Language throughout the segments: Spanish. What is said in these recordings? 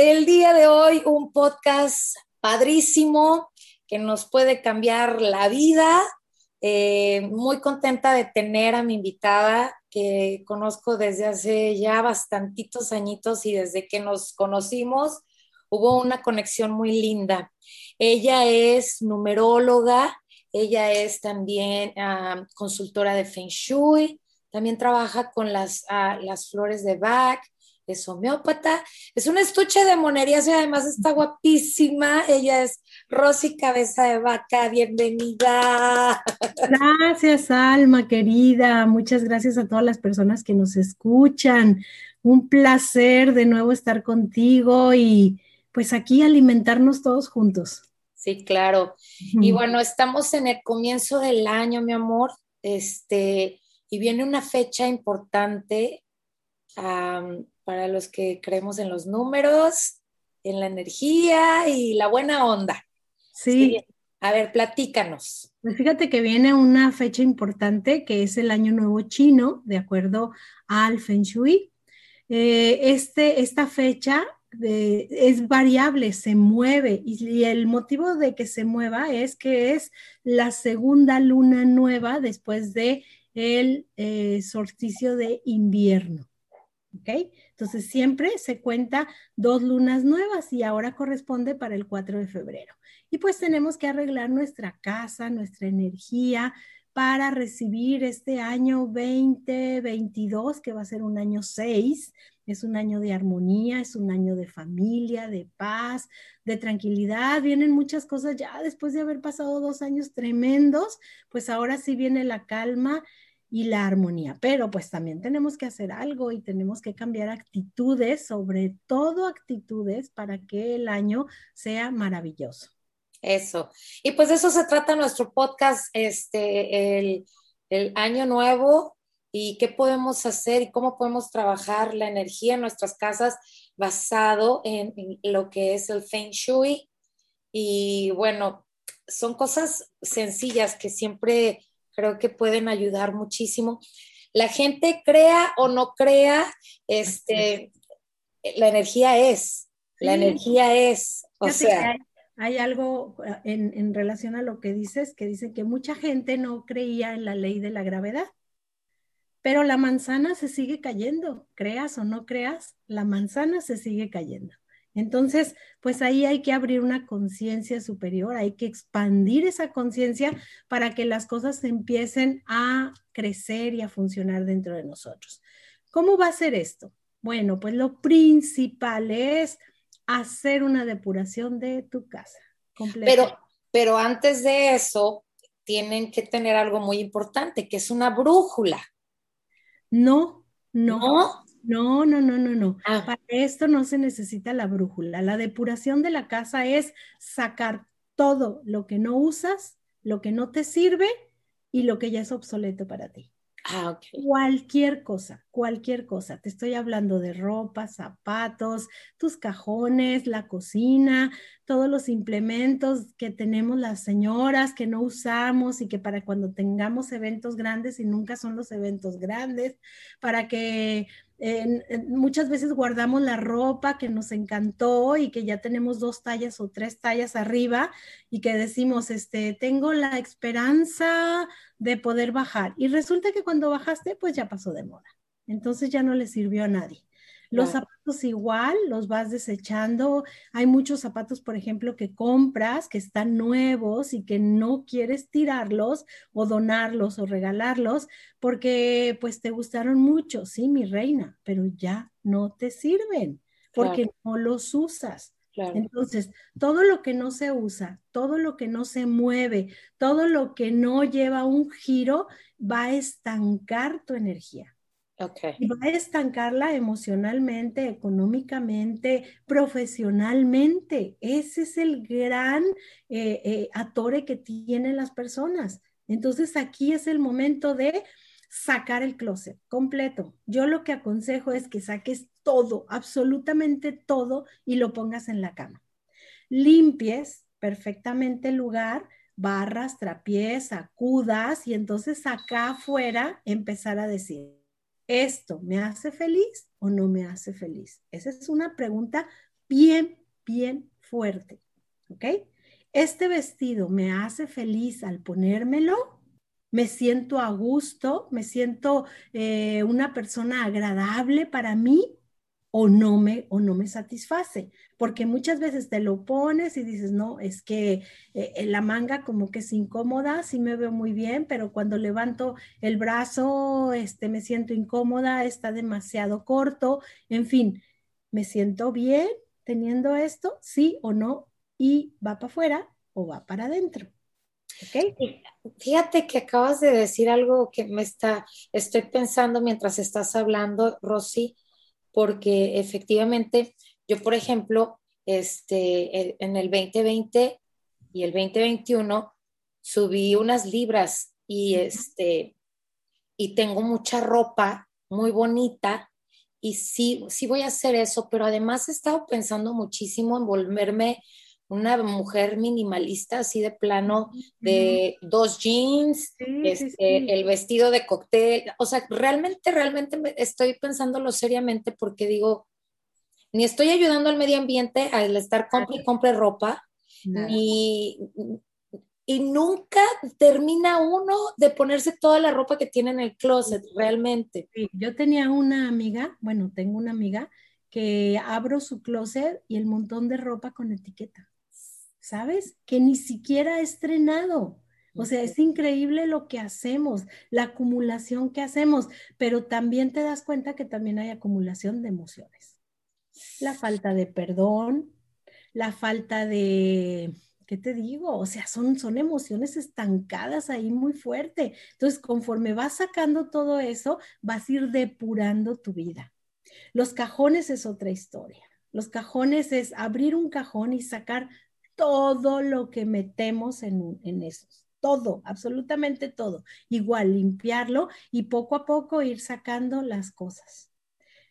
El día de hoy un podcast padrísimo que nos puede cambiar la vida. Eh, muy contenta de tener a mi invitada que conozco desde hace ya bastantitos añitos y desde que nos conocimos hubo una conexión muy linda. Ella es numeróloga, ella es también ah, consultora de Feng Shui, también trabaja con las, ah, las flores de Bach, es homeópata, es un estuche de monerías y además está guapísima. Ella es Rosy Cabeza de Vaca, bienvenida. Gracias, Alma, querida. Muchas gracias a todas las personas que nos escuchan. Un placer de nuevo estar contigo y pues aquí alimentarnos todos juntos. Sí, claro. Y bueno, estamos en el comienzo del año, mi amor. Este, y viene una fecha importante para los que creemos en los números, en la energía y la buena onda. Sí. A ver, platícanos. Pues fíjate que viene una fecha importante que es el Año Nuevo Chino, de acuerdo al Feng Shui. Eh, este, esta fecha eh, es variable, se mueve y, el motivo de que se mueva es que es la segunda luna nueva después de el eh, solsticio de invierno. ¿Ok? Entonces siempre se cuenta dos lunas nuevas y ahora corresponde para el 4 de febrero. Y pues tenemos que arreglar nuestra casa, nuestra energía para recibir este año 2022, que va a ser un año 6. Es un año de armonía, es un año de familia, de paz, de tranquilidad. Vienen muchas cosas ya después de haber pasado dos años tremendos, pues ahora sí viene la calma y la armonía. Pero pues también tenemos que hacer algo y tenemos que cambiar actitudes, sobre todo actitudes para que el año sea maravilloso. Eso. Y pues de eso se trata nuestro podcast, este, el, el año nuevo y qué podemos hacer y cómo podemos trabajar la energía en nuestras casas basado en, en lo que es el Feng Shui. Y bueno, son cosas sencillas que siempre creo que pueden ayudar muchísimo. La gente crea o no crea, este, la energía es, la energía es, o sea. Hay, algo eh, en, en relación a lo que dices, que dice que mucha gente no creía en la ley de la gravedad pero la manzana se sigue cayendo, creas o no creas, la manzana se sigue cayendo. Entonces, pues ahí hay que abrir una conciencia superior, hay que expandir esa conciencia para que las cosas empiecen a crecer y a funcionar dentro de nosotros. ¿Cómo va a ser esto? Bueno, pues lo principal es hacer una depuración de tu casa. Pero, pero antes de eso, tienen que tener algo muy importante, que es una brújula. No, no. ¿No? No, no, no, no, no. Ah. Para esto no se necesita la brújula. La depuración de la casa es sacar todo lo que no usas, lo que no te sirve y lo que ya es obsoleto para ti. Ah, cualquier cosa, cualquier cosa. Te estoy hablando de ropa, zapatos, tus cajones, la cocina, todos los implementos que tenemos las señoras que no usamos y que para cuando tengamos eventos grandes y nunca son los eventos grandes, para que muchas veces guardamos la ropa que nos encantó y que ya tenemos dos tallas o tres tallas arriba y que decimos, este, tengo la esperanza de poder bajar. Y resulta que cuando bajaste, pues ya pasó de moda. Entonces ya no le sirvió a nadie. Los zapatos igual, los vas desechando. Hay muchos zapatos, por ejemplo, que compras, que están nuevos y que no quieres tirarlos o donarlos o regalarlos porque pues te gustaron mucho, sí, mi reina, pero ya no te sirven porque no los usas. Entonces, todo lo que no se usa, todo lo que no se mueve, todo lo que no lleva un giro, va a estancar tu energía. Y va a estancarla emocionalmente, económicamente, profesionalmente. Ese es el gran eh, eh, atore que tienen las personas. Entonces aquí es el momento de sacar el closet completo. Yo lo que aconsejo es que saques todo, absolutamente todo y lo pongas en la cama. Limpies perfectamente el lugar, barras, trapiés, acudas y entonces acá afuera empezar a decir, ¿esto me hace feliz o no me hace feliz? Esa es una pregunta bien, bien fuerte. ¿Ok? Este vestido me hace feliz al ponérmelo, me siento a gusto, me siento eh, una persona agradable para mí o no me o no me satisface, porque muchas veces te lo pones y dices, "No, es que eh, la manga como que es incómoda, sí me veo muy bien, pero cuando levanto el brazo, este me siento incómoda, está demasiado corto." En fin, ¿me siento bien teniendo esto? Sí o no y va para afuera o va para adentro. ¿Okay? Fíjate que acabas de decir algo que me está, estoy pensando mientras estás hablando, Rosy, porque efectivamente yo, por ejemplo, este, en el 2020 y el 2021 subí unas libras y este, y tengo mucha ropa muy bonita y sí, sí voy a hacer eso, pero además he estado pensando muchísimo en volverme una mujer minimalista, así de plano, de dos jeans, este, el vestido de cóctel. O sea, realmente, realmente estoy pensándolo seriamente porque digo, ni estoy ayudando al medio ambiente al estar compre y compre ropa, ni, y nunca termina uno de ponerse toda la ropa que tiene en el closet, realmente. yo tenía una amiga, bueno, tengo una amiga que abro su closet y el montón de ropa con etiqueta. ¿Sabes? Que ni siquiera ha estrenado. O sea, es increíble lo que hacemos, la acumulación que hacemos, pero también te das cuenta que también hay acumulación de emociones. La falta de perdón, la falta de, ¿qué te digo? O sea, son, son emociones estancadas ahí muy fuerte. Entonces, conforme vas sacando todo eso, vas a ir depurando tu vida. Los cajones es otra historia. Los cajones es abrir un cajón y sacar todo lo que metemos en, en esos, todo, absolutamente todo. Igual, limpiarlo y poco a poco ir sacando las cosas.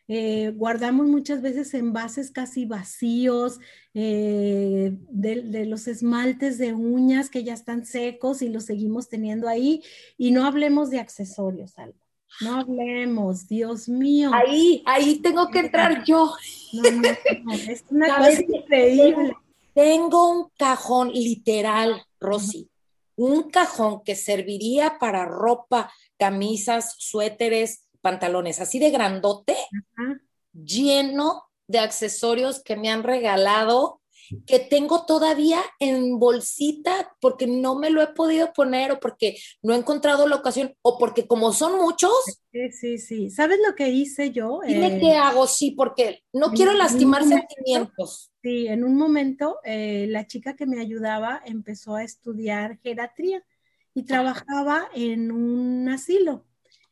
Eh, guardamos muchas veces envases casi vacíos eh, de, los esmaltes de uñas que ya están secos y los seguimos teniendo ahí. Y no hablemos de accesorios, Alba. No hablemos, Dios mío. Ahí, ahí tengo que entrar yo. No, no, es una cosa increíble. Tengo un cajón literal, Rosy, un cajón que serviría para ropa, camisas, suéteres, pantalones, así de grandote, lleno de accesorios que me han regalado que tengo todavía en bolsita porque no me lo he podido poner o porque no he encontrado la ocasión o porque como son muchos. Sí, sí, sí. ¿Sabes lo que hice yo? Dime eh, qué hago, sí, porque no quiero lastimar sentimientos. Sí, en un momento eh, la chica que me ayudaba empezó a estudiar geriatría y trabajaba en un asilo.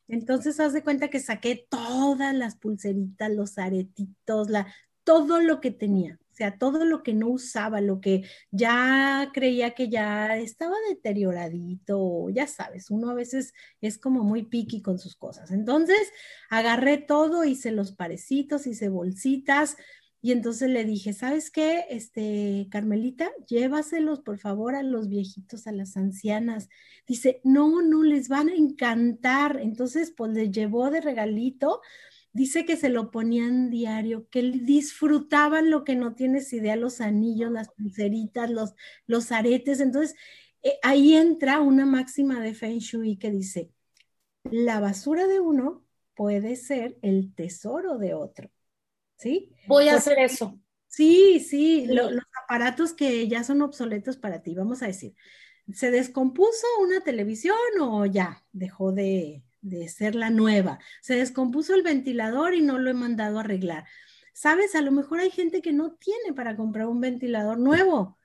Entonces, haz de cuenta que saqué todas las pulseritas, los aretitos, la, todo lo que tenía. O sea, todo lo que no usaba, lo que ya creía que ya estaba deterioradito, ya sabes, uno a veces es como muy piqui con sus cosas. Entonces, agarré todo, hice los parecitos, hice bolsitas, y entonces le dije, ¿sabes qué? Este, Carmelita, llévaselos por favor a los viejitos, a las ancianas. Dice, no, no, les van a encantar. Entonces, pues le llevó de regalito dice que se lo ponían diario, que disfrutaban lo que no tienes idea, los anillos, las pulseritas, los, los aretes. Entonces, eh, ahí entra una máxima de Feng Shui que dice, la basura de uno puede ser el tesoro de otro. ¿Sí? Voy a hacer eso. Sí, sí, los aparatos que ya son obsoletos para ti, vamos a decir, ¿se descompuso una televisión o ya dejó de, de ser la nueva. Se descompuso el ventilador y no lo he mandado a arreglar. Sabes, a lo mejor hay gente que no tiene para comprar un ventilador nuevo,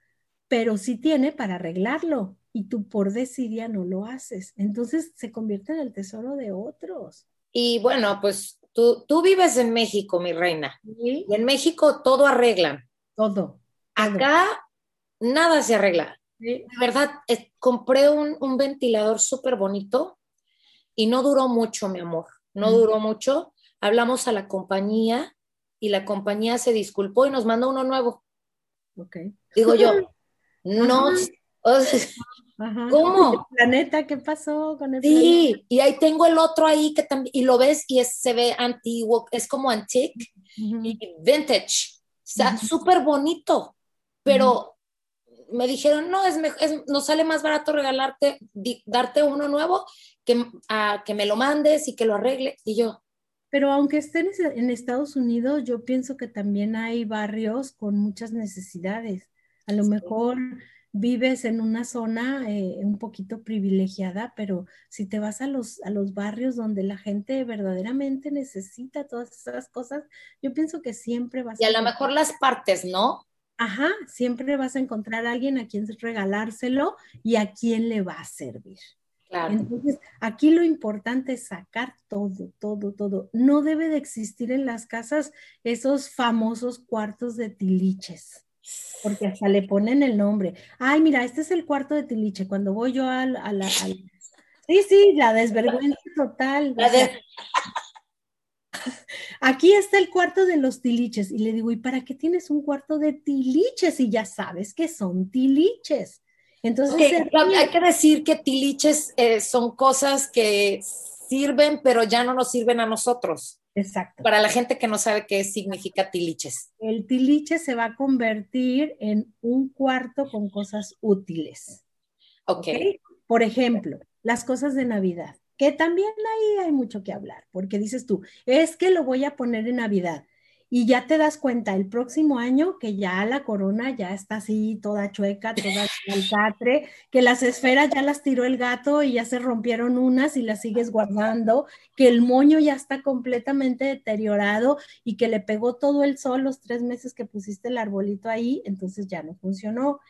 pero sí tiene para arreglarlo y tú por desidia no lo haces. Entonces se convierte en el tesoro de otros. Y bueno, pues tú, tú vives en México, mi reina. Y en México todo arreglan. Todo. Acá nada se arregla. De verdad, eh, compré un, un ventilador súper bonito y no duró mucho, mi amor, no duró mucho. Hablamos a la compañía y la compañía se disculpó y nos mandó uno nuevo. Ok. Digo yo, no, ¿cómo? La neta, ¿qué pasó con el Sí, y ahí tengo el otro ahí que también, y lo ves y se ve antiguo, es como antique y vintage. sea, súper bonito, pero me dijeron, no, es, es, nos sale más barato regalarte, darte uno nuevo que, a, que me lo mandes y que lo arregle. Y yo. Pero aunque estén en Estados Unidos, yo pienso que también hay barrios con muchas necesidades. A lo mejor vives en una zona eh, un poquito privilegiada, pero si te vas a los, a los barrios donde la gente verdaderamente necesita todas esas cosas, yo pienso que siempre vas a... Y a lo mejor las partes, ¿no? Ajá, siempre vas a encontrar a alguien a quien regalárselo y a quien le va a servir. Claro. Entonces, aquí lo importante es sacar todo, todo, todo. No debe de existir en las casas esos famosos cuartos de tiliches, porque hasta le ponen el nombre. Ay, mira, este es el cuarto de tiliche. Cuando voy yo a, la... Sí, sí, la desvergüenza total. La de... Aquí está el cuarto de los tiliches. Y le digo, ¿y para qué tienes un cuarto de tiliches? Y ya sabes que son tiliches. Entonces, hay que decir que tiliches eh, son cosas que sirven, pero ya no nos sirven a nosotros. Exacto. Para la gente que no sabe qué significa tiliches. El tiliche se va a convertir en un cuarto con cosas útiles. Ok. Por ejemplo, las cosas de Navidad que también ahí hay mucho que hablar, porque dices tú, es que lo voy a poner en Navidad y ya te das cuenta el próximo año que ya la corona ya está así toda chueca, toda catre, que las esferas ya las tiró el gato y ya se rompieron unas y las sigues guardando, que el moño ya está completamente deteriorado y que le pegó todo el sol los tres meses que pusiste el arbolito ahí, entonces ya no funcionó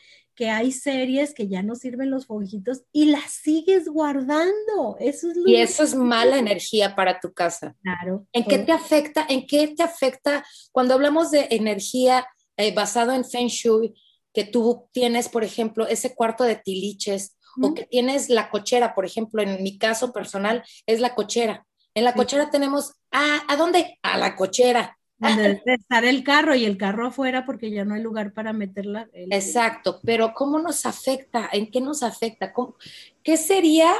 que hay series que ya no sirven los foguitos y las sigues guardando. Eso es y eso es mala energía para tu casa. Claro. ¿En qué te afecta? ¿En qué te afecta cuando hablamos de energía eh, basado en Feng Shui? Que tú tienes, por ejemplo, ese cuarto de tiliches o que tienes la cochera, por ejemplo, en mi caso personal es la cochera. En la cochera tenemos, ah, ¿a dónde? A la cochera donde debe estar el carro y el carro afuera porque ya no hay lugar para meterla. Exacto, pero ¿cómo nos afecta? ¿En qué nos afecta? ¿Qué sería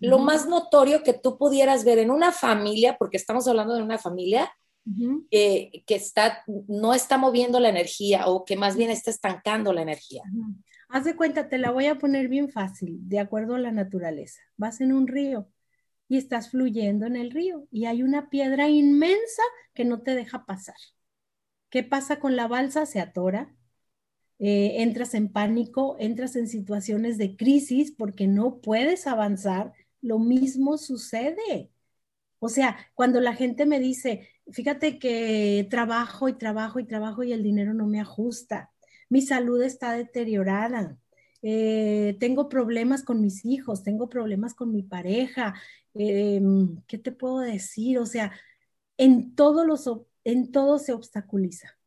lo más notorio que tú pudieras ver en una familia, porque estamos hablando de una familia que, está, no está moviendo la energía o que más bien está estancando la energía? Haz de cuenta, te la voy a poner bien fácil, de acuerdo a la naturaleza. Vas en un río y estás fluyendo en el río y hay una piedra inmensa que no te deja pasar. ¿Qué pasa con la balsa? Se atora, eh, entras en pánico, entras en situaciones de crisis porque no puedes avanzar. Lo mismo sucede. O sea, cuando la gente me dice, fíjate que trabajo y trabajo y trabajo y el dinero no me ajusta, mi salud está deteriorada, eh, tengo problemas con mis hijos, tengo problemas con mi pareja, em, ¿qué te puedo decir? O sea, en, los, en todo se obstaculiza.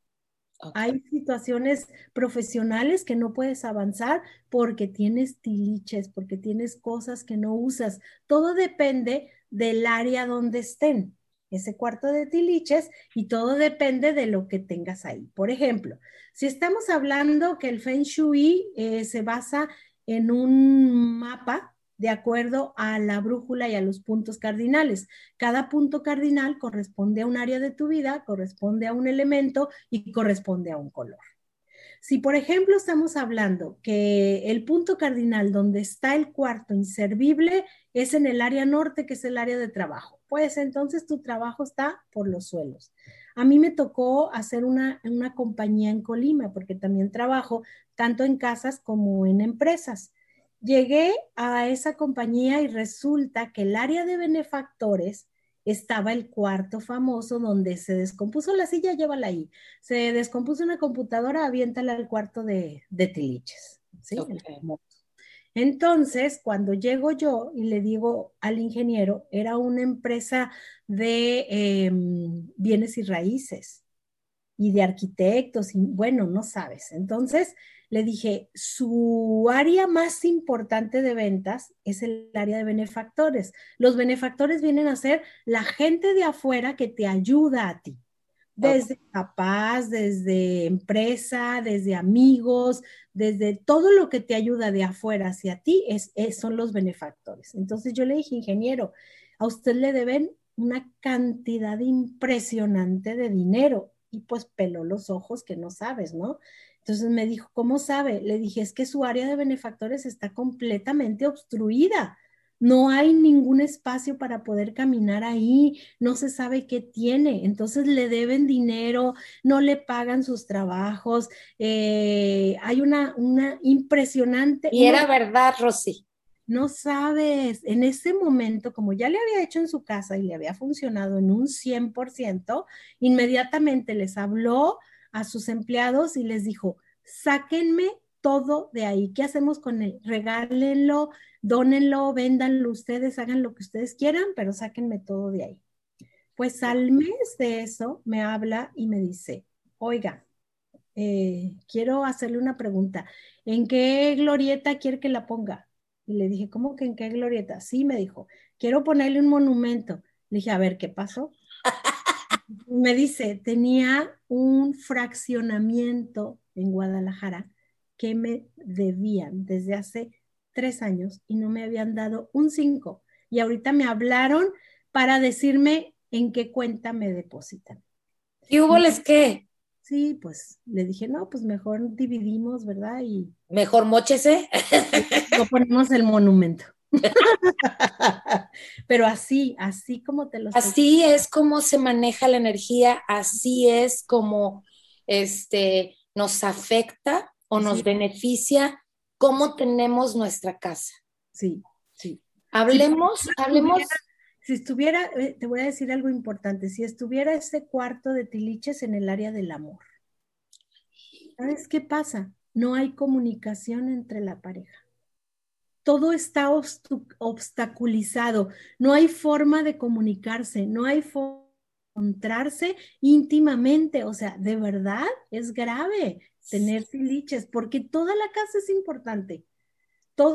Hay situaciones profesionales que no puedes avanzar porque tienes tiliches, porque tienes cosas que no usas. Todo depende del área donde estén ese cuarto de tiliches y todo depende de lo que tengas ahí. Por ejemplo, si estamos hablando que el Feng Shui eh, se basa en un mapa de acuerdo a la brújula y a los puntos cardinales. Cada punto cardinal corresponde a un área de tu vida, corresponde a un elemento y corresponde a un color. Si, por ejemplo, estamos hablando que el punto cardinal donde está el cuarto inservible es en el área norte, que es el área de trabajo, pues entonces tu trabajo está por los suelos. A mí me tocó hacer una, una compañía en Colima, porque también trabajo tanto en casas como en empresas. Llegué a esa compañía y resulta que el área de benefactores estaba el cuarto famoso donde se descompuso la silla, llévala ahí. Se descompuso una computadora, aviéntala al cuarto de, de tiliches. Entonces, cuando llego yo y le digo al ingeniero, era una empresa de em, bienes y raíces y de arquitectos, y bueno, no sabes. Entonces, le dije, su área más importante de ventas es el área de benefactores. Los benefactores vienen a ser la gente de afuera que te ayuda a ti, desde papás, desde empresa, desde amigos, desde todo lo que te ayuda de afuera hacia ti, es, son los benefactores. Entonces yo le dije, ingeniero, a usted le deben una cantidad impresionante de dinero y pues peló los ojos que no sabes, ¿no? Entonces me dijo, ¿cómo sabe? Le dije, es que su área de benefactores está completamente obstruida. No hay ningún espacio para poder caminar ahí, no se sabe qué tiene, entonces le deben dinero, no le pagan sus trabajos, eh, hay una, una impresionante... Y era verdad, Rosy. No sabes, en ese momento, como ya le había hecho en su casa y le había funcionado en un 100%, inmediatamente les habló a sus empleados y les dijo, sáquenme todo de ahí. ¿Qué hacemos con él? Regálenlo, dónenlo, véndanlo ustedes, hagan lo que ustedes quieran, pero sáquenme todo de ahí. Pues al mes de eso me habla y me dice, oiga, eh, quiero hacerle una pregunta. ¿En qué glorieta quiere que la ponga? Y le dije, ¿cómo que en qué glorieta? Sí, me dijo, quiero ponerle un monumento. Le dije, a ver, ¿qué pasó? me dice, tenía un fraccionamiento en Guadalajara que me debían desde hace tres años y no me habían dado un cinco. Y ahorita me hablaron para decirme en qué cuenta me depositan. ¿Y hubo les qué? Sí, pues le dije, no, pues mejor dividimos, ¿verdad? Y mejor mochese. No ponemos el monumento. Pero así, así como te lo Así es como se maneja la energía, así es como este nos afecta o nos beneficia cómo tenemos nuestra casa. Sí, sí. Hablemos, hablemos. Si estuviera, eh, te voy a decir algo importante, si estuviera ese cuarto de tiliches en el área del amor, ¿sabes qué pasa? No hay comunicación entre la pareja. Todo está obstaculizado, no hay forma de comunicarse, no hay forma de encontrarse íntimamente, o sea, de verdad es grave tener tiliches, porque toda la casa es importante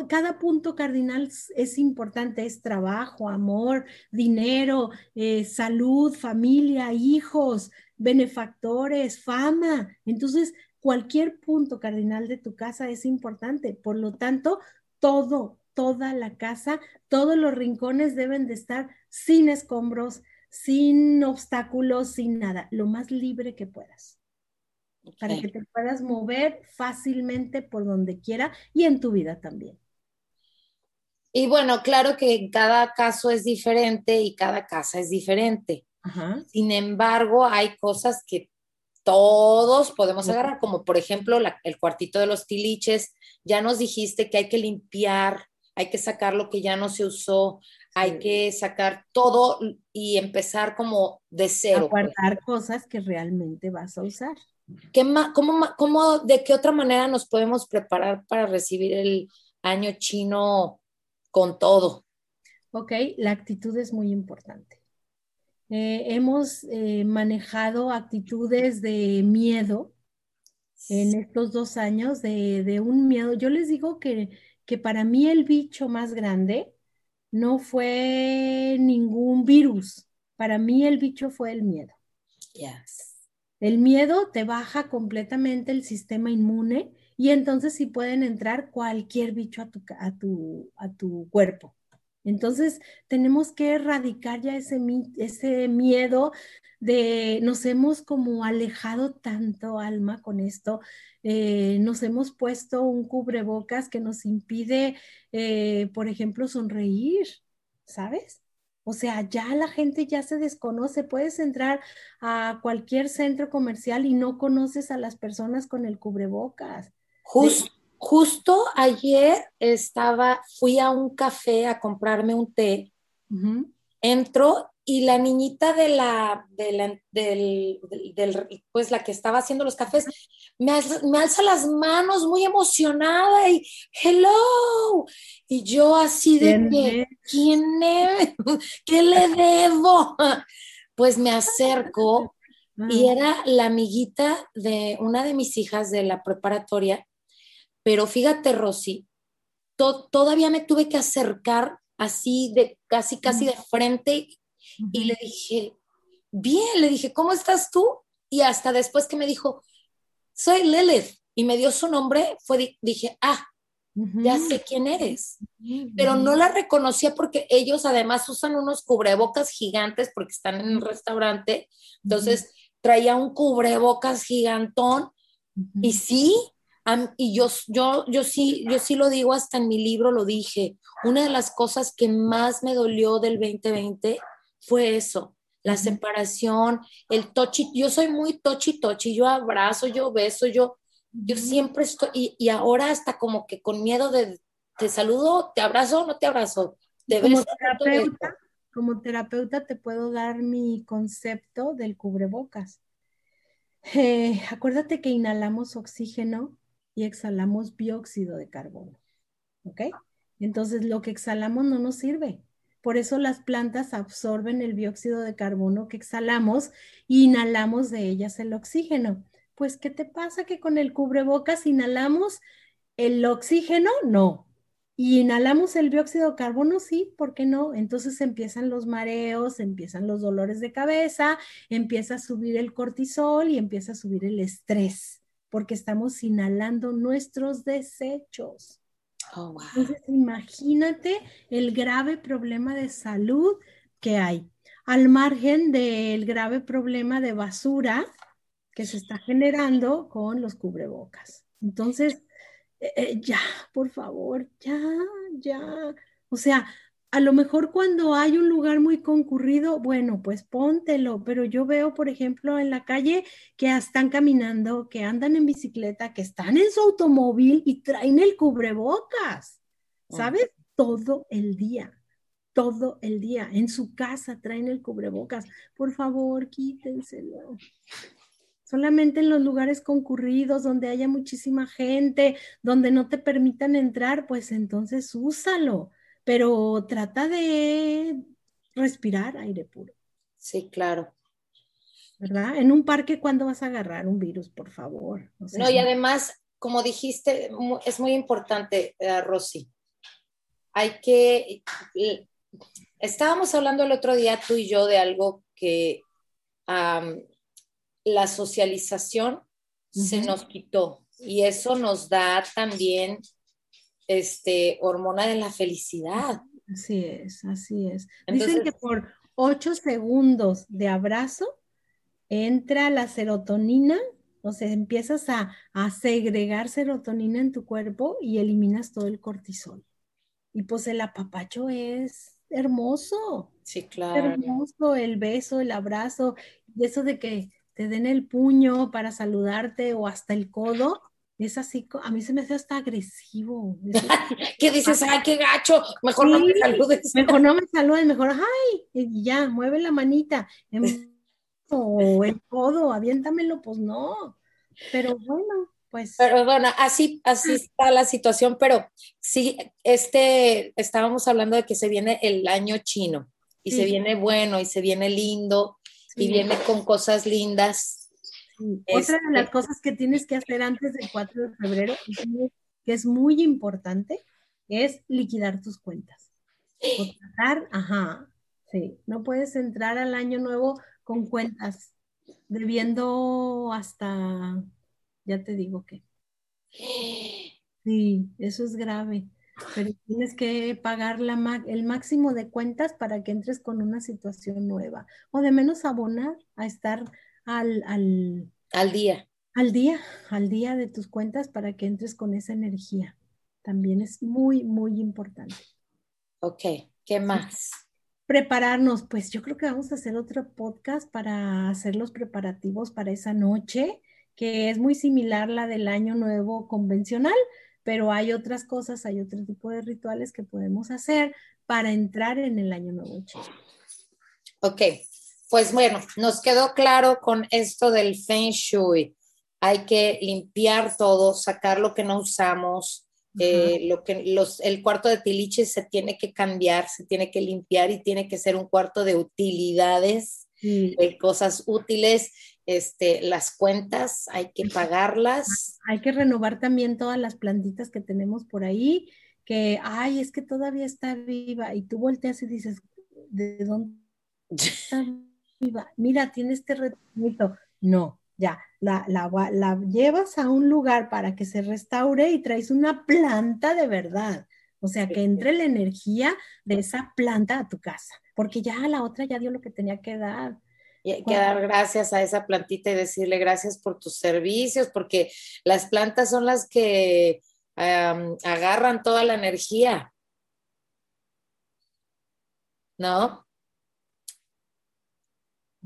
cada punto cardinal es importante, es trabajo, amor, dinero, eh, salud, familia, hijos, benefactores, fama. Entonces, cualquier punto cardinal de tu casa es importante. Por lo tanto, todo, toda la casa, todos los rincones deben de estar sin escombros, sin obstáculos, sin nada, lo más libre que puedas para que te puedas mover fácilmente por donde quiera y en tu vida también. Y bueno, claro que cada caso es diferente y cada casa es diferente. Sin embargo, hay cosas que todos podemos agarrar, como por ejemplo el cuartito de los tiliches. Ya nos dijiste que hay que limpiar, hay que sacar lo que ya no se usó, hay que sacar todo y empezar como de cero. Pues. guardar cosas que realmente vas a usar. ¿Qué cómo, cómo, ¿De qué otra manera nos podemos preparar para recibir el año chino con todo? Ok, la actitud es muy importante. Eh, hemos eh, manejado actitudes de miedo en estos dos años, de, de, un miedo. Yo les digo que, que para mí el bicho más grande no fue ningún virus. Para mí el bicho fue el miedo. Yes. El miedo te baja completamente el sistema inmune y entonces sí pueden entrar cualquier bicho a tu, a tu, a tu cuerpo. Entonces tenemos que erradicar ya ese, ese miedo de nos hemos como alejado tanto alma con esto, eh, nos hemos puesto un cubrebocas que nos impide, eh, por ejemplo, sonreír, ¿sabes? O sea, ya la gente ya se desconoce. Puedes entrar a cualquier centro comercial y no conoces a las personas con el cubrebocas. justo ayer estaba, fui a un café a comprarme un té. Entro y la niñita de la, del, pues la que estaba haciendo los cafés, me, alza las manos muy emocionada y hello. Y yo así de que, ¿quién es? ¿Qué le debo? Pues me acerco y ah. era la amiguita de una de mis hijas de la preparatoria, pero fíjate, Rosy, todavía me tuve que acercar así de casi, casi de frente y le dije, bien, le dije, ¿cómo estás tú? Y hasta después que me dijo, soy Lilith, y me dio su nombre, fue, dije, ah, ya sé quién eres. Pero no la reconocía porque ellos además usan unos cubrebocas gigantes porque están en un restaurante. Entonces, traía un cubrebocas gigantón y sí, y yo, yo, yo, sí, yo sí lo digo, hasta en mi libro lo dije, una de las cosas que más me dolió del 2020 fue eso, la separación, el tochi, yo soy muy tochi tochi, yo abrazo, yo beso, yo, yo siempre estoy, y, ahora hasta como que con miedo de, te saludo, te abrazo, no te abrazo. como, terapeuta, como terapeuta te puedo dar mi concepto del cubrebocas. Eh, acuérdate que inhalamos oxígeno y exhalamos dióxido de carbono. ¿Ok? Entonces lo que exhalamos no nos sirve. Por eso las plantas absorben el dióxido de carbono que exhalamos y inhalamos de ellas el oxígeno. Pues, ¿qué te pasa que con el cubrebocas inhalamos el oxígeno? No. Y inhalamos el dióxido de carbono, sí, ¿por qué no? Entonces empiezan los mareos, empiezan los dolores de cabeza, empieza a subir el cortisol y empieza a subir el estrés porque estamos inhalando nuestros desechos. Oh, Entonces, imagínate el grave problema de salud que hay, al margen del grave problema de basura que se está generando con los cubrebocas. Entonces, eh, eh, ya, por favor, ya, ya. O sea, a lo mejor cuando hay un lugar muy concurrido, bueno, pues póntelo, pero yo veo, por ejemplo, en la calle que están caminando, que andan en bicicleta, que están en su automóvil y traen el cubrebocas, ¿sabes? Todo el día, todo el día. En su casa traen el cubrebocas. Por favor, quítenselo. Solamente en los lugares concurridos, donde haya muchísima gente, donde no te permitan entrar, pues entonces úsalo pero trata de respirar aire puro. Sí, claro. ¿Verdad? En un parque, ¿cuándo vas a agarrar un virus, por favor? no, y además, como dijiste, es muy importante, eh, Rosy. Hay que, estábamos hablando el otro día tú y yo de algo que la socialización se nos quitó y eso nos da también este, hormona de la felicidad. Así es, así es. Dicen que por ocho segundos de abrazo entra la serotonina, o sea, empiezas a, segregar serotonina en tu cuerpo y eliminas todo el cortisol. Y pues el apapacho es hermoso. Sí, claro. Hermoso el beso, el abrazo, eso de que te den el puño para saludarte o hasta el codo, es así, a mí se me hace hasta agresivo. ¿Qué dices? Ay, qué gacho, mejor no me saludes. Mejor no me saludes, mejor, ay, y ya, mueve la manita. O el codo, aviéntamelo, pues no. Pero bueno, pues. Pero bueno, así, así ah. está la situación, pero sí, este, estábamos hablando de que se viene el año chino, y se viene bueno, y se viene lindo, y viene con cosas lindas otra de las este cosas que tienes que hacer antes del 4 de febrero, que es muy importante, es liquidar tus cuentas. Contratar, ajá, sí, no puedes entrar al año nuevo con cuentas debiendo hasta, ya te digo que. Sí, eso es grave, pero tienes que pagar la, el máximo de cuentas para que entres con una situación nueva, o de menos abonar a estar al, al, día. Al día, al día de tus cuentas para que entres con esa energía. También es muy, muy importante. Ok, ¿qué más? Prepararnos, pues yo creo que vamos a hacer otro podcast para hacer los preparativos para esa noche, que es muy similar la del año nuevo convencional, pero hay otras cosas, hay otro tipo de rituales que podemos hacer para entrar en el año nuevo. Ok, pues bueno, nos quedó claro con esto del Feng Shui. Hay que limpiar todo, sacar lo que no usamos, eh, lo que los, el cuarto de tiliche se tiene que cambiar, se tiene que limpiar y tiene que ser un cuarto de utilidades, de cosas útiles. Este, las cuentas hay que pagarlas. Hay que renovar también todas las plantitas que tenemos por ahí, que, ay, es que todavía está viva. Y tú volteas y dices, ¿de dónde está mira, tiene este retornito. No, ya, la, la, llevas a un lugar para que se restaure y traes una planta de verdad. O sea, que entre la energía de esa planta a tu casa, porque ya la otra ya dio lo que tenía que dar. Y hay que dar gracias a esa plantita y decirle gracias por tus servicios, porque las plantas son las que agarran toda la energía. ¿No?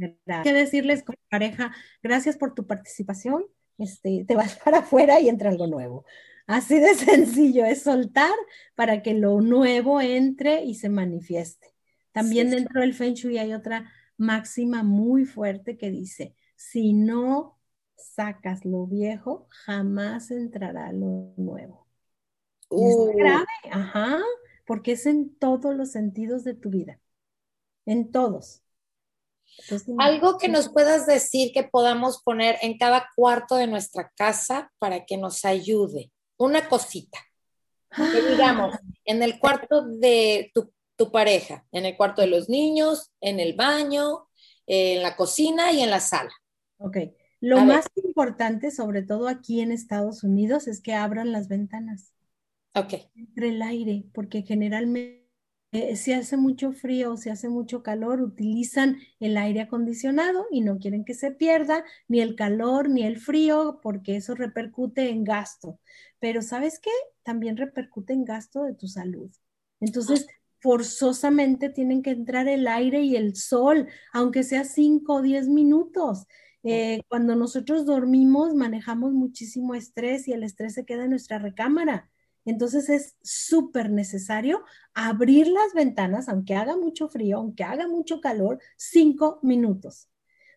Hay que decirles con pareja, gracias por tu participación, este, te vas para afuera y entra algo nuevo. Así de sencillo, es soltar para que lo nuevo entre y se manifieste. También dentro del Feng Shui hay otra máxima muy fuerte que dice, si no sacas lo viejo, jamás entrará lo nuevo. es uh. grave, ajá, porque es en todos los sentidos de tu vida, en todos. Algo que nos puedas decir que podamos poner en cada cuarto de nuestra casa para que nos ayude una cosita. Que digamos, en el cuarto de tu, pareja, en el cuarto de los niños, en el baño, en la cocina y en la sala. Ok. Lo más importante, sobre todo aquí en Estados Unidos, es que abran las ventanas. Ok. Entre el aire, porque generalmente eh, si hace mucho frío o si hace mucho calor, utilizan el aire acondicionado y no quieren que se pierda ni el calor ni el frío porque eso repercute en gasto. Pero ¿sabes qué? También repercute en gasto de tu salud. Entonces, forzosamente tienen que entrar el aire y el sol, aunque sea 5 o 10 minutos. Eh, cuando nosotros dormimos, manejamos muchísimo estrés y el estrés se queda en nuestra recámara. Entonces es súper necesario abrir las ventanas, aunque haga mucho frío, aunque haga mucho calor, cinco minutos.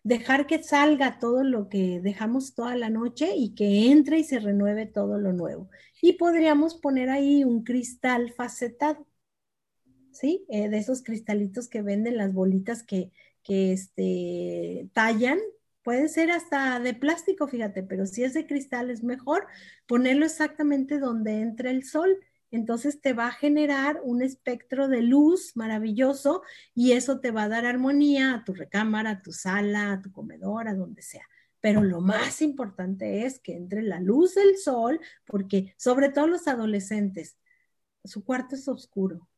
Dejar que salga todo lo que dejamos toda la noche y que entre y se renueve todo lo nuevo. Y podríamos poner ahí un cristal facetado, ¿sí? Eh, de esos cristalitos que venden las bolitas que, que este, tallan Puede ser hasta de plástico, fíjate, pero si es de cristal es mejor ponerlo exactamente donde entra el sol. Entonces te va a generar un espectro de luz maravilloso y eso te va a dar armonía a tu recámara, a tu sala, a tu comedor, a donde sea. Pero lo más importante es que entre la luz del sol, porque sobre todo los adolescentes, su cuarto es oscuro,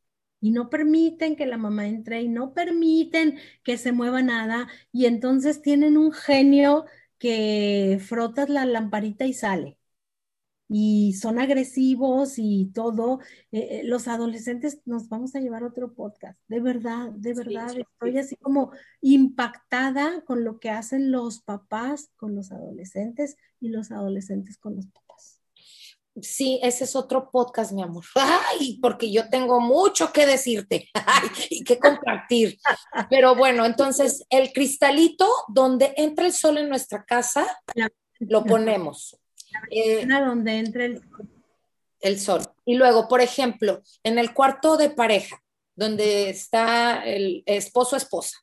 y no permiten que la mamá entre y no permiten que se mueva nada y entonces tienen un genio que frotas la lamparita y sale. Y son agresivos y todo. Eh, eh, los adolescentes nos vamos a llevar otro podcast. De verdad, de verdad, estoy así como impactada con lo que hacen los papás con los adolescentes y los adolescentes con los papás. Sí, ese es otro podcast, mi amor. Ay, porque yo tengo mucho que decirte y que compartir. Pero bueno, entonces el cristalito donde entra el sol en nuestra casa, lo ponemos. Eh, donde entra el sol. El sol. Y luego, por ejemplo, en el cuarto de pareja, donde está el esposo esposa.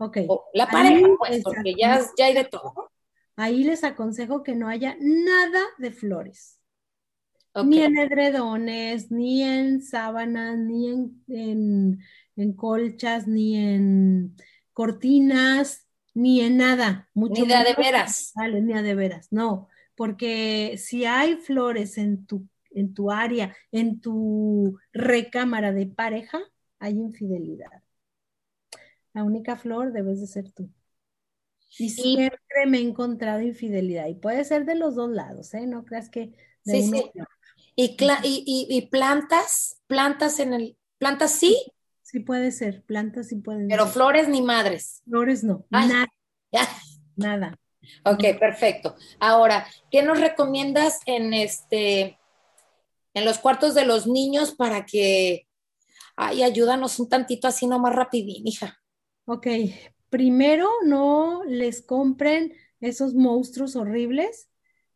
Ok. la pareja, pues, porque ya, ya hay de todo. Ahí les aconsejo que no haya nada de flores. Ni en edredones, ni en sábanas, ni en, colchas, ni en cortinas, ni en nada. Mucho ni de veras. ni a de veras, no. Porque si hay flores en tu, en tu área, en tu recámara de pareja, hay infidelidad. La única flor debes de ser tú. Y siempre me he encontrado infidelidad. Y puede ser de los dos lados, ¿eh? No creas que sí, sí. Y, y, plantas, plantas en el, plantas sí. Sí puede ser, plantas sí pueden Pero flores ni madres. Flores no, nada. Nada. Ok, perfecto. Ahora, ¿qué nos recomiendas en este, en los cuartos de los niños para que, ay, ayúdanos un tantito así nomás rapidín, hija? Ok, primero no les compren esos monstruos horribles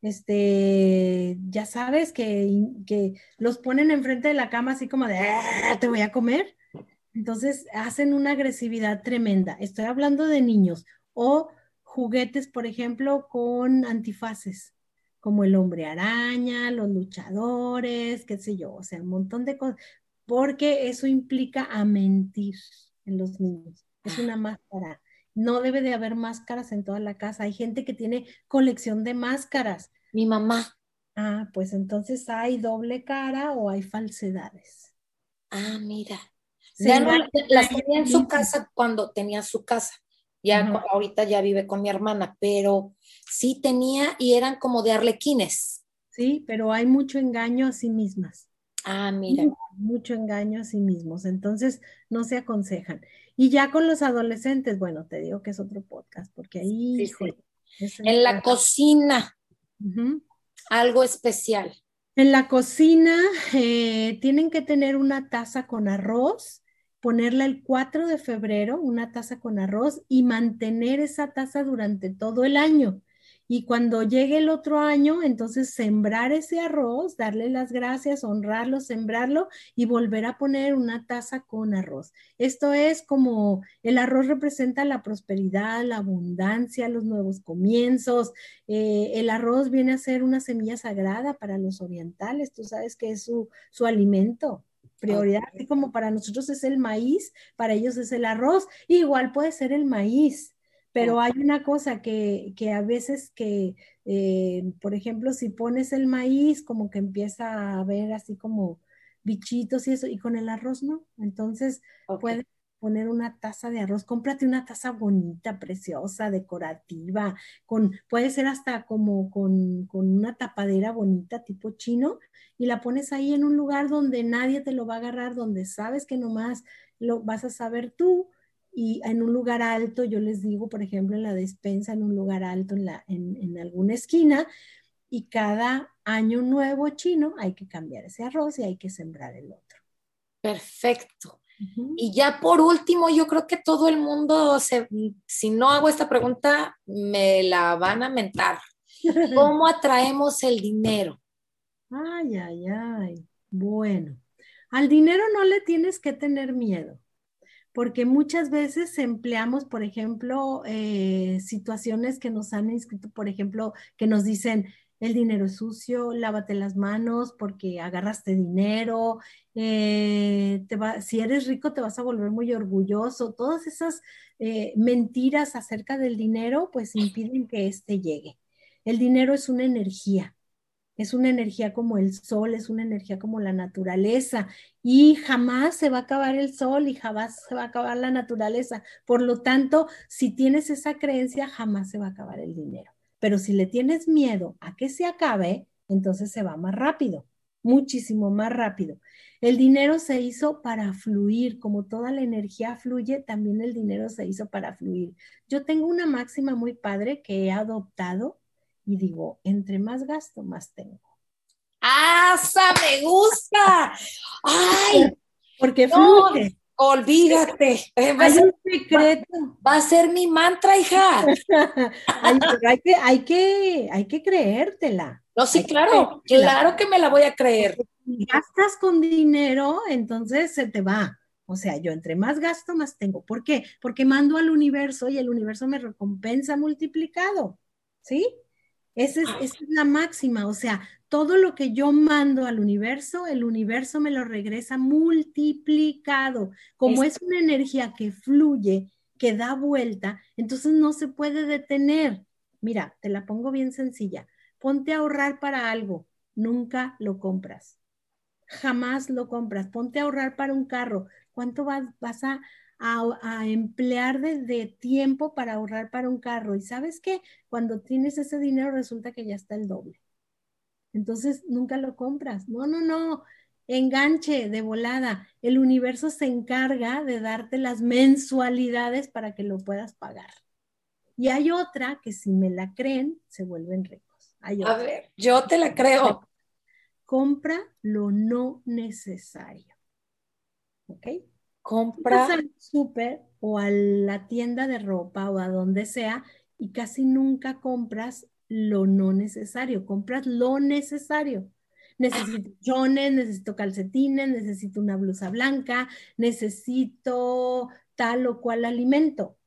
este, ya sabes que, que, los ponen enfrente de la cama así como de, ah, te voy a comer. Entonces hacen una agresividad tremenda. Estoy hablando de niños o juguetes, por ejemplo, con antifaces, como el hombre araña, los luchadores, qué sé yo, o sea, un montón de cosas, porque eso implica a mentir en los niños. Es una máscara no debe de haber máscaras en toda la casa. Hay gente que tiene colección de máscaras. Mi mamá. Ah, pues entonces hay doble cara o hay falsedades. Ah, mira. Ya no las tenía en su casa cuando tenía su casa, Ya ahorita ya vive con mi hermana, pero sí tenía y eran como de arlequines. Sí, pero hay mucho engaño a sí mismas. Ah, mira. Mucho, engaño a sí mismos, entonces no se aconsejan. Y ya con los adolescentes, bueno, te digo que es otro podcast, porque ahí... en la cocina, algo especial. En la cocina eh, tienen que tener una taza con arroz, ponerla el 4 de febrero, una taza con arroz y mantener esa taza durante todo el año. Y cuando llegue el otro año, entonces sembrar ese arroz, darle las gracias, honrarlo, sembrarlo y volver a poner una taza con arroz. Esto es como el arroz representa la prosperidad, la abundancia, los nuevos comienzos. Eh, el arroz viene a ser una semilla sagrada para los orientales, tú sabes que es su, su alimento prioridad, así como para nosotros es el maíz, para ellos es el arroz, igual puede ser el maíz. Pero hay una cosa que, a veces que, eh, por ejemplo, si pones el maíz, como que empieza a ver así como bichitos y eso, y con el arroz no. Entonces, puedes poner una taza de arroz, cómprate una taza bonita, preciosa, decorativa, con, puede ser hasta como con, con una tapadera bonita tipo chino, y la pones ahí en un lugar donde nadie te lo va a agarrar, donde sabes que nomás lo vas a saber tú y en un lugar alto, yo les digo, por ejemplo, en la despensa, en un lugar alto, en, la, en, alguna esquina, y cada año nuevo chino hay que cambiar ese arroz y hay que sembrar el otro. Perfecto. Y ya por último, yo creo que todo el mundo, se, si no hago esta pregunta, me la van a mentar. ¿Cómo atraemos el dinero? Ay, ay, ay. Bueno, al dinero no le tienes que tener miedo porque muchas veces empleamos, por ejemplo, eh, situaciones que nos han inscrito, por ejemplo, que nos dicen, el dinero es sucio, lávate las manos porque agarraste dinero, eh, te si eres rico te vas a volver muy orgulloso. Todas esas eh, mentiras acerca del dinero pues impiden que éste llegue. El dinero es una energía es una energía como el sol, es una energía como la naturaleza y jamás se va a acabar el sol y jamás se va a acabar la naturaleza. Por lo tanto, si tienes esa creencia, jamás se va a acabar el dinero. Pero si le tienes miedo a que se acabe, entonces se va más rápido, muchísimo más rápido. El dinero se hizo para fluir, como toda la energía fluye, también el dinero se hizo para fluir. Yo tengo una máxima muy padre que he adoptado y digo, entre más gasto, más tengo. ¡Asa, me gusta! ¡Ay! Porque fluye. Olvídate. Eh, hay un secreto. Va, a ser mi mantra, hija. hay, que, hay, que, hay que creértela. No, sí, claro, claro que me la voy a creer. Si gastas con dinero, entonces se te va. O sea, yo entre más gasto, más tengo. ¿Por qué? Porque mando al universo y el universo me recompensa multiplicado. ¿Sí? Esa es, esa es, la máxima, o sea, todo lo que yo mando al universo, el universo me lo regresa multiplicado. Como es, una energía que fluye, que da vuelta, entonces no se puede detener. Mira, te la pongo bien sencilla. Ponte a ahorrar para algo, nunca lo compras. Jamás lo compras. Ponte a ahorrar para un carro. ¿Cuánto vas, vas a, a, emplear desde tiempo para ahorrar para un carro. Y sabes que cuando tienes ese dinero resulta que ya está el doble. Entonces nunca lo compras. No, no, no. Enganche de volada. El universo se encarga de darte las mensualidades para que lo puedas pagar. Y hay otra que si me la creen, se vuelven ricos. A ver, yo te la creo. Compra lo no necesario. ¿Ok? Compra. al súper o a la tienda de ropa o a donde sea y casi nunca compras lo no necesario, compras lo necesario. Necesito chones, necesito calcetines, necesito una blusa blanca, necesito tal o cual alimento,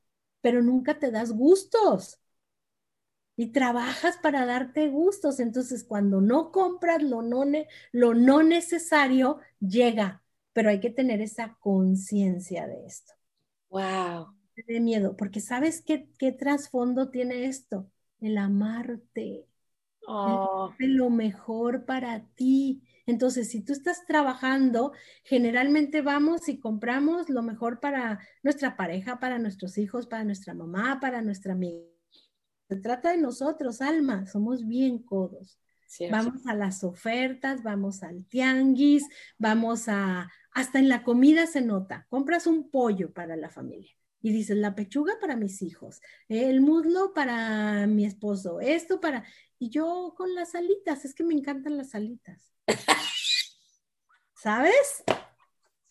pero nunca te das gustos y trabajas para darte gustos. Entonces, cuando no compras lo no, lo no necesario, llega pero hay que tener esa conciencia de esto. Wow. De miedo, porque ¿sabes qué, qué trasfondo tiene esto? El amarte. Oh. lo mejor para ti. Entonces, si tú estás trabajando, generalmente vamos y compramos lo mejor para nuestra pareja, para nuestros hijos, para nuestra mamá, para nuestra amiga. Se trata de nosotros, Alma, somos bien codos. Vamos a las ofertas, vamos al tianguis, vamos a, hasta en la comida se nota, compras un pollo para la familia y dices, la pechuga para mis hijos, el muslo para mi esposo, esto para, y yo con las alitas, es que me encantan las alitas. ¿Sabes?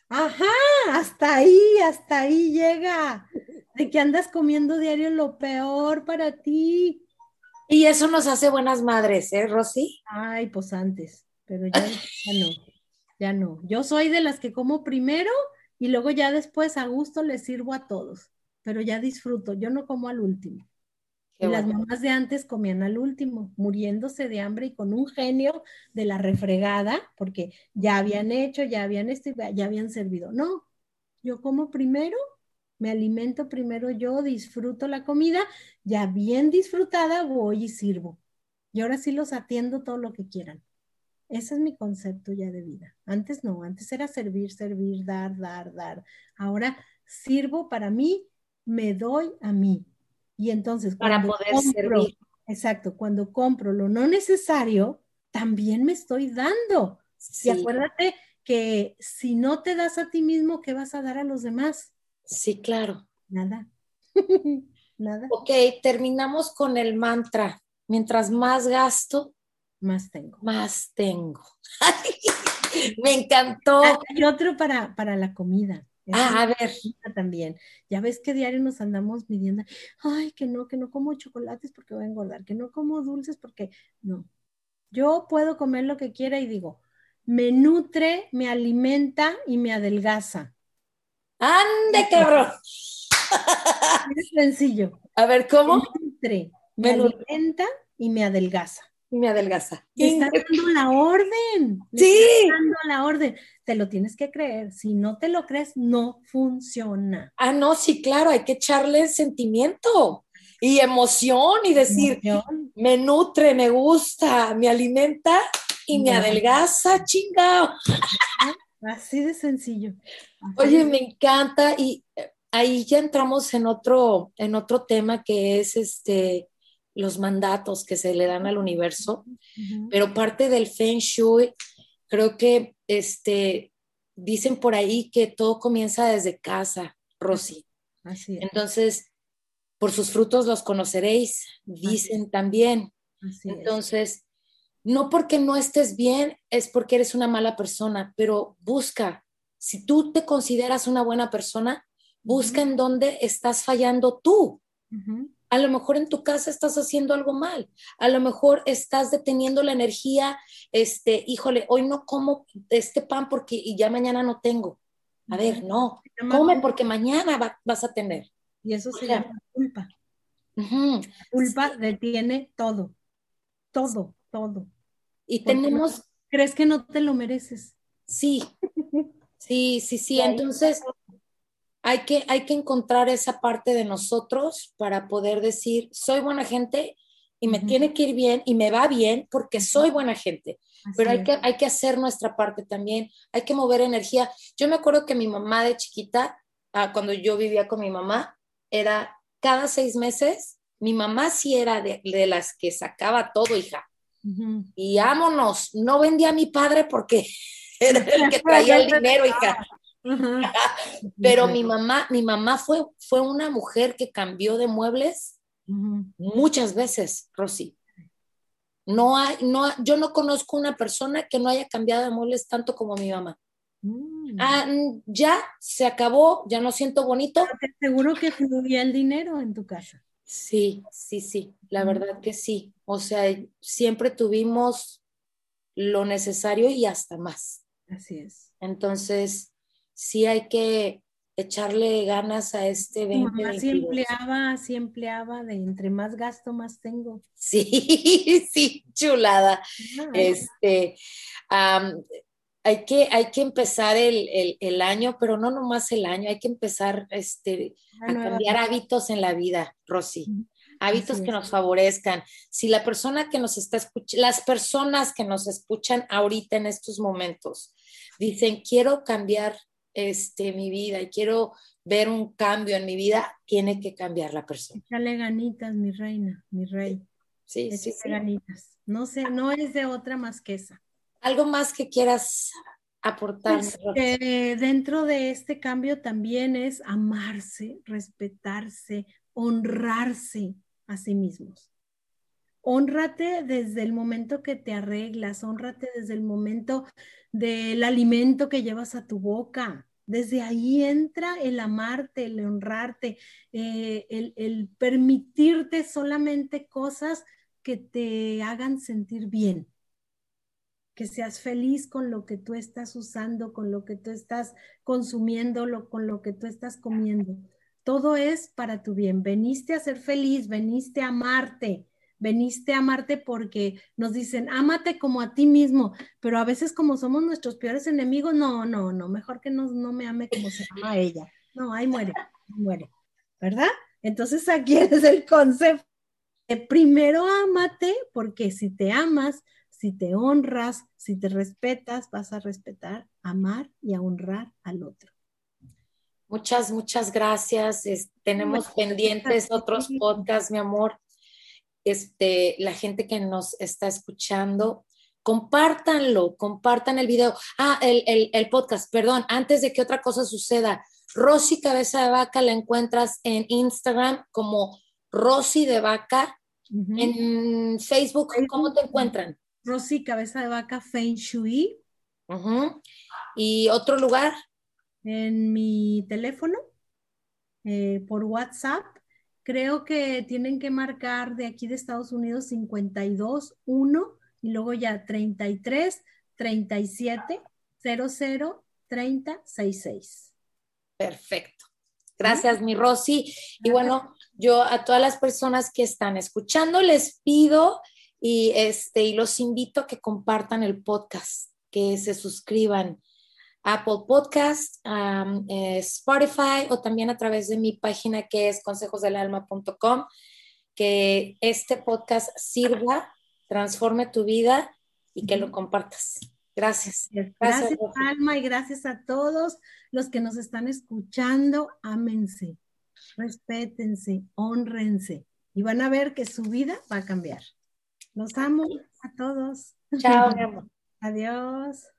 Ajá, hasta ahí, hasta ahí llega. De que andas comiendo diario lo peor para ti. Y eso nos hace buenas madres, ¿eh, Rosy? Ay, pues antes, pero ya, no, ya no. Yo soy de las que como primero y luego ya después a gusto les sirvo a todos, pero ya disfruto, yo no como al último. y las mamás de antes comían al último, muriéndose de hambre y con un genio de la refregada, porque ya habían hecho, ya habían esto, ya habían servido. No, yo como primero me alimento primero yo, disfruto la comida, ya bien disfrutada voy y sirvo. Y ahora sí los atiendo todo lo que quieran. Ese es mi concepto ya de vida. Antes no, antes era servir, servir, dar, dar, dar. Ahora sirvo para mí, me doy a mí. Y entonces, para poder servir. Exacto, cuando compro lo no necesario, también me estoy dando. Y acuérdate que si no te das a ti mismo, ¿qué vas a dar a los demás? Sí, claro. Nada. Nada. Ok, terminamos con el mantra. Mientras más gasto, más tengo. Más tengo. Me encantó. Hay otro para, para la comida. Ah, a ver. También. Ya ves que diario nos andamos midiendo, ay, que no, que no como chocolates porque voy a engordar, que no como dulces porque no. Yo puedo comer lo que quiera y digo, me nutre, me alimenta y me adelgaza. ¡Ande, cabrón! Es sencillo. A ver, ¿cómo? Me, me alimenta y me adelgaza. Y me adelgaza. Te está dando la orden. sí. Está dando la orden. Te lo tienes que creer. Si no te lo crees, no funciona. Ah, no, sí, claro, hay que echarle sentimiento y emoción y decir, me nutre, me gusta, me alimenta y me adelgaza, chingado. Así de sencillo. Oye, me encanta y eh, ahí ya entramos en otro, en otro tema que es este los mandatos que se le dan al universo, pero parte del Feng Shui, creo que este, dicen por ahí que todo comienza desde casa, Rosy. Así Entonces, por sus frutos los conoceréis, dicen también. Entonces, no porque no estés bien es porque eres una mala persona, pero busca, si tú te consideras una buena persona, busca en dónde estás fallando tú. A lo mejor en tu casa estás haciendo algo mal, a lo mejor estás deteniendo la energía, este, híjole, hoy no como este pan porque y ya mañana no tengo. A ver, no, come porque mañana vas a tener. Y eso se llama culpa. culpa detiene todo, todo, todo. Y tenemos... ¿Crees que no te lo mereces? Sí, sí, sí, sí. Entonces, hay que, hay que encontrar esa parte de nosotros para poder decir, soy buena gente y me tiene que ir bien y me va bien porque soy buena gente. Pero hay que, hay que hacer nuestra parte también, hay que mover energía. Yo me acuerdo que mi mamá de chiquita, ah, cuando yo vivía con mi mamá, era cada seis meses, mi mamá sí era de, de las que sacaba todo, hija. Y vámonos, no vendía a mi padre porque era el que traía el dinero, hija. Pero mi mamá, mi mamá fue, fue una mujer que cambió de muebles muchas veces, Rosy. No hay, no, yo no conozco una persona que no haya cambiado de muebles tanto como mi mamá. Mm. Ah, ya se acabó, ya no siento bonito. seguro que fluía el dinero en tu casa. Sí, sí, sí, la verdad que sí. O sea, siempre tuvimos lo necesario y hasta más. Así es. Entonces, sí hay que echarle ganas a este 2022. Así empleaba, así empleaba de entre más gasto, más tengo. Sí, sí, chulada. Este, hay que, hay que empezar el, año, pero no nomás el año, hay que empezar este, a cambiar hábitos en la vida, Rosy. hábitos que nos favorezcan. Si la persona que nos está escuchando, las personas que nos escuchan ahorita en estos momentos dicen, quiero cambiar este, mi vida y quiero ver un cambio en mi vida, tiene que cambiar la persona. Échale ganitas, mi reina, mi rey. Sí, sí, sí. ganitas. No sé, no es de otra más que esa. ¿Algo más que quieras aportar? Pues, dentro de este cambio también es amarse, respetarse, honrarse a sí mismos. Honrate desde el momento que te arreglas, honrate desde el momento del alimento que llevas a tu boca. Desde ahí entra el amarte, el honrarte, eh, el permitirte solamente cosas que te hagan sentir bien que seas feliz con lo que tú estás usando, con lo que tú estás consumiendo, con lo que tú estás comiendo. Todo es para tu bien. Veniste a ser feliz, veniste a amarte, veniste a amarte porque nos dicen, ámate como a ti mismo, pero a veces como somos nuestros peores enemigos, no, no, no, mejor que no, no me ame como se ama ella. No, ahí muere, ahí muere, ¿verdad? Entonces aquí es el concepto. primero ámate porque si te amas, si te honras, si te respetas, vas a respetar, amar y a honrar al otro. Muchas, muchas gracias. tenemos pendientes otros podcasts, mi amor. Este, la gente que nos está escuchando, compártanlo, compartan el video. Ah, el, podcast, perdón, antes de que otra cosa suceda. Rosy Cabeza de Vaca la encuentras en Instagram como Rosy de Vaca. En Facebook, ¿cómo te encuentran? Rosy Cabeza de Vaca Feng Shui. ¿Y otro lugar? En mi teléfono, eh, por WhatsApp. Creo que tienen que marcar de aquí de Estados Unidos 52 1 y luego ya 33 37 00 30 66. Perfecto. Gracias, mi Rosy. Y bueno, yo a todas las personas que están escuchando les pido y, este, y los invito a que compartan el podcast, que se suscriban a Apple Podcast, eh, Spotify o también a través de mi página que es consejosdelalma.com, que este podcast sirva, transforme tu vida y que lo compartas. Gracias. Gracias, gracias Alma, y gracias a todos los que nos están escuchando. Ámense, respétense, honrense y van a ver que su vida va a cambiar. Los amo a todos. Chao, mi amor. Adiós.